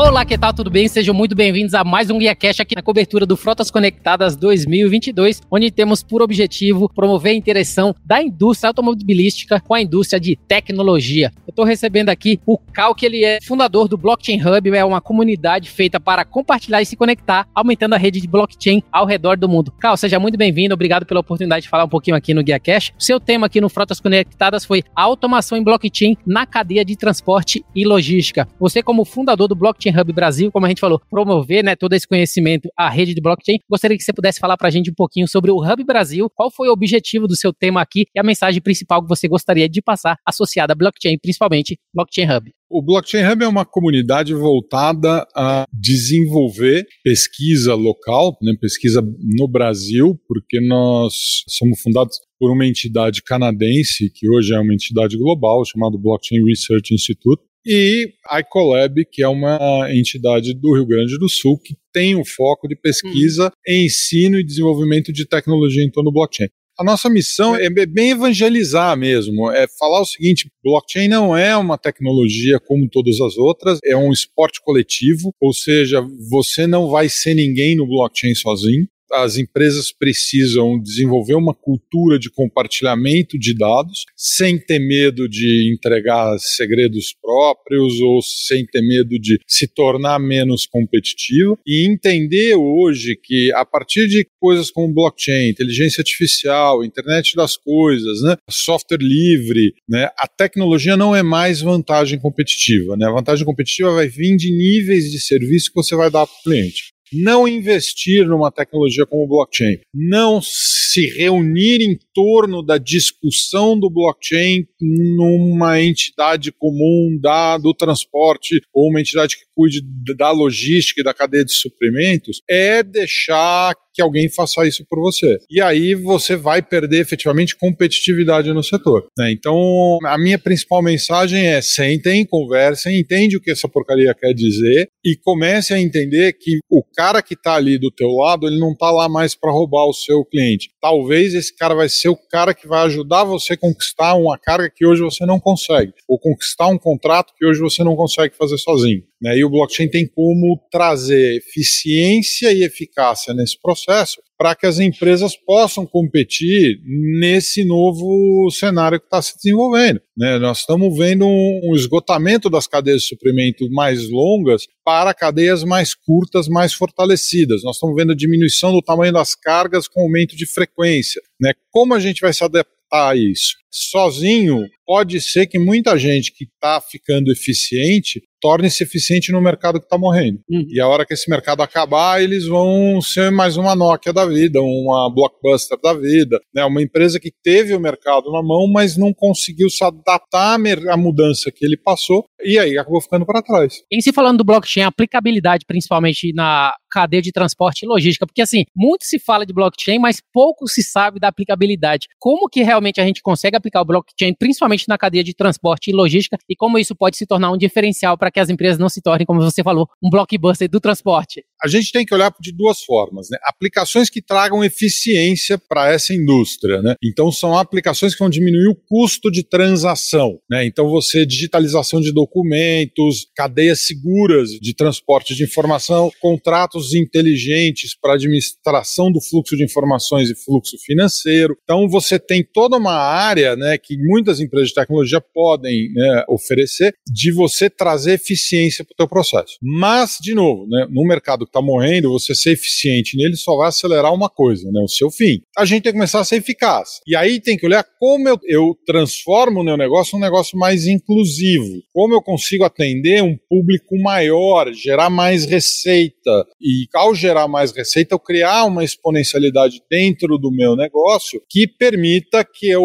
Olá, que tal? Tudo bem? Sejam muito bem-vindos a mais um Guia Cash aqui na cobertura do Frotas Conectadas 2022, onde temos por objetivo promover a interação da indústria automobilística com a indústria de tecnologia. Eu estou recebendo aqui o Cal, que ele é fundador do Blockchain Hub, é uma comunidade feita para compartilhar e se conectar, aumentando a rede de blockchain ao redor do mundo. Cal, seja muito bem-vindo, obrigado pela oportunidade de falar um pouquinho aqui no Guia Cash. O seu tema aqui no Frotas Conectadas foi automação em blockchain na cadeia de transporte e logística. Você, como fundador do Blockchain Blockchain Hub Brasil, como a gente falou, promover né, todo esse conhecimento à rede de blockchain. Gostaria que você pudesse falar para a gente um pouquinho sobre o Hub Brasil, qual foi o objetivo do seu tema aqui e a mensagem principal que você gostaria de passar associada à blockchain, principalmente Blockchain Hub. O Blockchain Hub é uma comunidade voltada a desenvolver pesquisa local, né, pesquisa no Brasil, porque nós somos fundados por uma entidade canadense, que hoje é uma entidade global, chamada Blockchain Research Institute, e a Icolab, que é uma entidade do Rio Grande do Sul que tem o um foco de pesquisa, hum. ensino e desenvolvimento de tecnologia em torno do blockchain. A nossa missão é bem evangelizar mesmo, é falar o seguinte: blockchain não é uma tecnologia como todas as outras, é um esporte coletivo, ou seja, você não vai ser ninguém no blockchain sozinho as empresas precisam desenvolver uma cultura de compartilhamento de dados, sem ter medo de entregar segredos próprios ou sem ter medo de se tornar menos competitivo e entender hoje que a partir de coisas como blockchain, inteligência artificial, internet das coisas, né, software livre, né, a tecnologia não é mais vantagem competitiva, né? A vantagem competitiva vai vir de níveis de serviço que você vai dar para o cliente não investir numa tecnologia como o blockchain, não se reunir em torno da discussão do blockchain numa entidade comum da, do transporte ou uma entidade que cuide da logística e da cadeia de suprimentos, é deixar que alguém faça isso por você. E aí você vai perder efetivamente competitividade no setor. Né? Então, a minha principal mensagem é: sentem, conversem, entende o que essa porcaria quer dizer e comece a entender que o cara que está ali do teu lado, ele não está lá mais para roubar o seu cliente. Talvez esse cara vai ser o cara que vai ajudar você a conquistar uma carga que hoje você não consegue, ou conquistar um contrato que hoje você não consegue fazer sozinho. Né? E o blockchain tem como trazer eficiência e eficácia nesse processo para que as empresas possam competir nesse novo cenário que está se desenvolvendo. Né? Nós estamos vendo um, esgotamento das cadeias de suprimento mais longas para cadeias mais curtas, mais fortalecidas. Nós estamos vendo a diminuição do tamanho das cargas com aumento de frequência. Né? Como a gente vai se adaptar a isso? Sozinho, pode ser que muita gente que está ficando eficiente torne-se eficiente no mercado que está morrendo. Uhum. E a hora que esse mercado acabar, eles vão ser mais uma Nokia da vida, uma Blockbuster da vida, né? uma empresa que teve o mercado na mão, mas não conseguiu se adaptar à mudança que ele passou e aí acabou ficando para trás. Em se falando do blockchain, aplicabilidade principalmente na cadeia de transporte e logística, porque assim, muito se fala de blockchain, mas pouco se sabe da aplicabilidade. Como que realmente a gente consegue aplicar o blockchain, principalmente na cadeia de transporte e logística, e como isso pode se tornar um diferencial para que as empresas não se tornem, como você falou, um blockbuster do transporte? A gente tem que olhar de duas formas, né? Aplicações que tragam eficiência para essa indústria, né? Então são aplicações que vão diminuir o custo de transação, né? Então você digitalização de documentos, cadeias seguras de transporte de informação, contratos inteligentes para administração do fluxo de informações e fluxo financeiro. Então você tem toda uma área né, que muitas empresas de tecnologia podem né, oferecer de você trazer eficiência para o teu processo. Mas, de novo, né, no mercado que está morrendo, você ser eficiente nele só vai acelerar uma coisa, né, o seu fim. A gente tem que começar a ser eficaz. E aí tem que olhar como eu, eu transformo o meu negócio num negócio mais inclusivo, como eu consigo atender um público maior, gerar mais receita. E ao gerar mais receita, eu criar uma exponencialidade dentro do meu negócio que permita que eu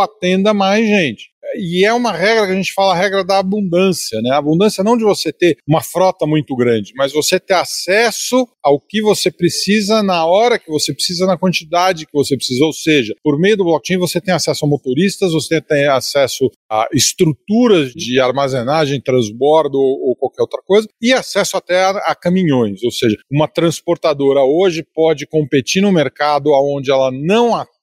atenda mais gente e é uma regra que a gente fala a regra da abundância, né? A abundância não de você ter uma frota muito grande, mas você ter acesso ao que você precisa na hora que você precisa, na quantidade que você precisa. Ou seja, por meio do blockchain você tem acesso a motoristas, você tem acesso a estruturas de armazenagem, transbordo ou, ou qualquer outra coisa, e acesso até a, a, caminhões. Ou seja, uma transportadora hoje pode competir no mercado onde ela não atende,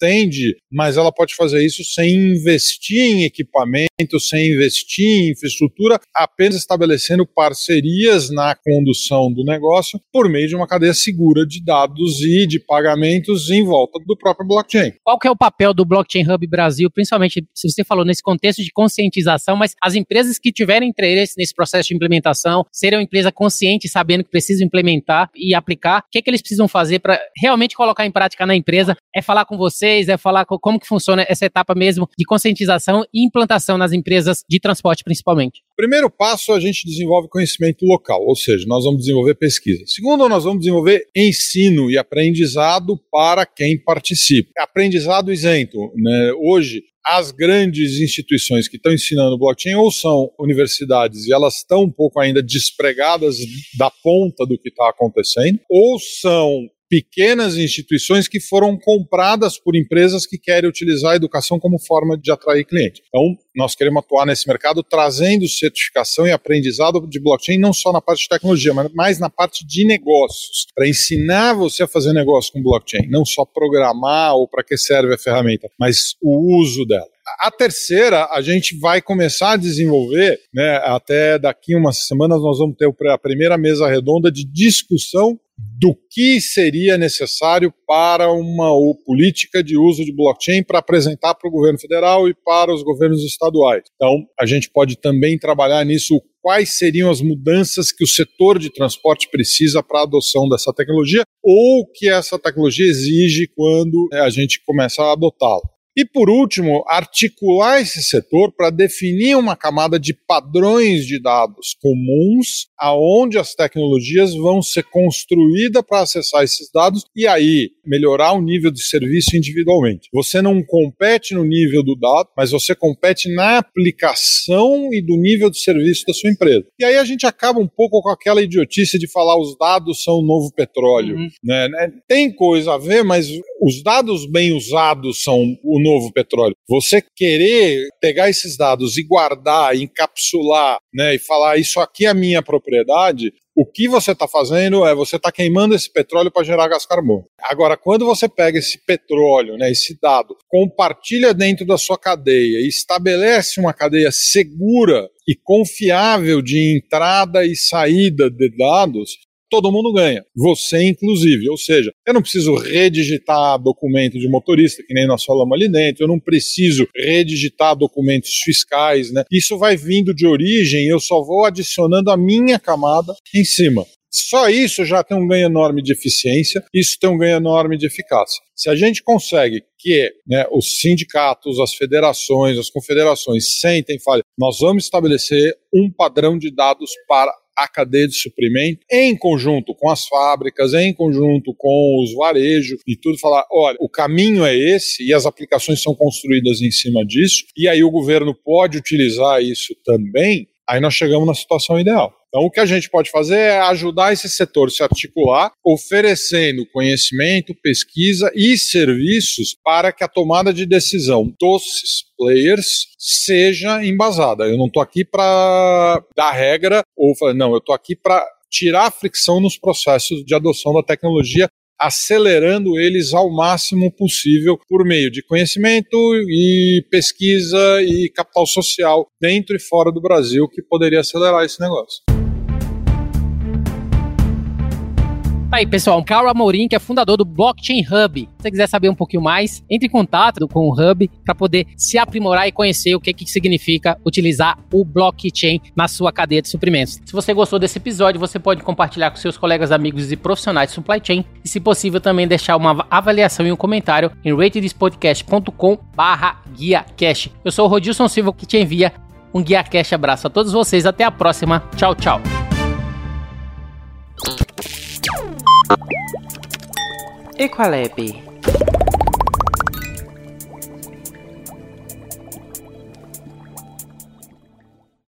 mas ela pode fazer isso sem investir em equipamento sem investir em infraestrutura, apenas estabelecendo parcerias na condução do negócio por meio de uma cadeia segura de dados e de pagamentos em volta do próprio blockchain. Qual que é o papel do Blockchain Hub Brasil, principalmente se você falou nesse contexto de conscientização, mas as empresas que tiverem interesse nesse processo de implementação, serem uma empresa consciente, sabendo que precisam implementar e aplicar, o que, é que eles precisam fazer para realmente colocar em prática na empresa? É falar com é falar com, como que funciona essa etapa mesmo de conscientização e implantação nas empresas de transporte, principalmente? Primeiro passo, a gente desenvolve conhecimento local, ou seja, nós vamos desenvolver pesquisa. Segundo, nós vamos desenvolver ensino e aprendizado para quem participa. Aprendizado isento. Né? Hoje, as grandes instituições que estão ensinando blockchain ou são universidades e elas estão um pouco ainda despregadas da ponta do que está acontecendo, ou são pequenas instituições que foram compradas por empresas que querem utilizar a educação como forma de atrair cliente. Então, nós queremos atuar nesse mercado trazendo certificação e aprendizado de blockchain não só na parte de tecnologia, mas mais na parte de negócios, para ensinar você a fazer negócio com blockchain, não só programar ou para que serve a ferramenta, mas o uso dela. A terceira, a gente vai começar a desenvolver, né, até daqui umas semanas nós vamos ter a primeira mesa redonda de discussão do que seria necessário para uma política de uso de blockchain para apresentar para o governo federal e para os governos estaduais. Então, a gente pode também trabalhar nisso quais seriam as mudanças que o setor de transporte precisa para a adoção dessa tecnologia ou que essa tecnologia exige quando a gente começa a adotá-la. E, por último, articular esse setor para definir uma camada de padrões de dados comuns, aonde as tecnologias vão ser construídas para acessar esses dados e aí melhorar o nível de serviço individualmente. Você não compete no nível do dado, mas você compete na aplicação e do nível de serviço da sua empresa. E aí a gente acaba um pouco com aquela idiotice de falar os dados são o novo petróleo. Uhum. Né? Tem coisa a ver, mas os dados bem usados são o novo petróleo. Você querer pegar esses dados e guardar, encapsular, né, e falar isso aqui é minha propriedade, o que você está fazendo é você está queimando esse petróleo para gerar gás carbônico. Agora, quando você pega esse petróleo, né, esse dado, compartilha dentro da sua cadeia e estabelece uma cadeia segura e confiável de entrada e saída de dados, todo mundo ganha, você inclusive. Ou seja, eu não preciso redigitar documento de motorista, que nem nós falamos ali dentro, eu não preciso redigitar documentos fiscais, né? Isso vai vindo de origem, eu só vou adicionando a minha camada em cima. Só isso já tem um ganho enorme de eficiência, isso tem um ganho enorme de eficácia. Se a gente consegue que né, os sindicatos, as federações, as confederações sentem e falem, nós vamos estabelecer um padrão de dados para a cadeia de suprimento, em conjunto com as fábricas, em conjunto com os varejos e tudo, falar: olha, o caminho é esse e as aplicações são construídas em cima disso, e aí o governo pode utilizar isso também, aí nós chegamos na situação ideal. Então, o que a gente pode fazer é ajudar esse setor a se articular, oferecendo conhecimento, pesquisa e serviços para que a tomada de decisão dos players seja embasada. Eu não estou aqui para dar regra ou falar, não, eu estou aqui para tirar a fricção nos processos de adoção da tecnologia acelerando eles ao máximo possível por meio de conhecimento e pesquisa e capital social dentro e fora do Brasil que poderia acelerar esse negócio. Tá aí, pessoal. Carl Amorim, que é fundador do Blockchain Hub. Se você quiser saber um pouquinho mais, entre em contato com o Hub para poder se aprimorar e conhecer o que, que significa utilizar o blockchain na sua cadeia de suprimentos. Se você gostou desse episódio, você pode compartilhar com seus colegas, amigos e profissionais de supply chain e, se possível, também deixar uma avaliação e um comentário em ratedspodcast.com barra guia cash. Eu sou o Rodilson Silva que te envia um guia cash abraço a todos vocês. Até a próxima. Tchau, tchau. 一块来比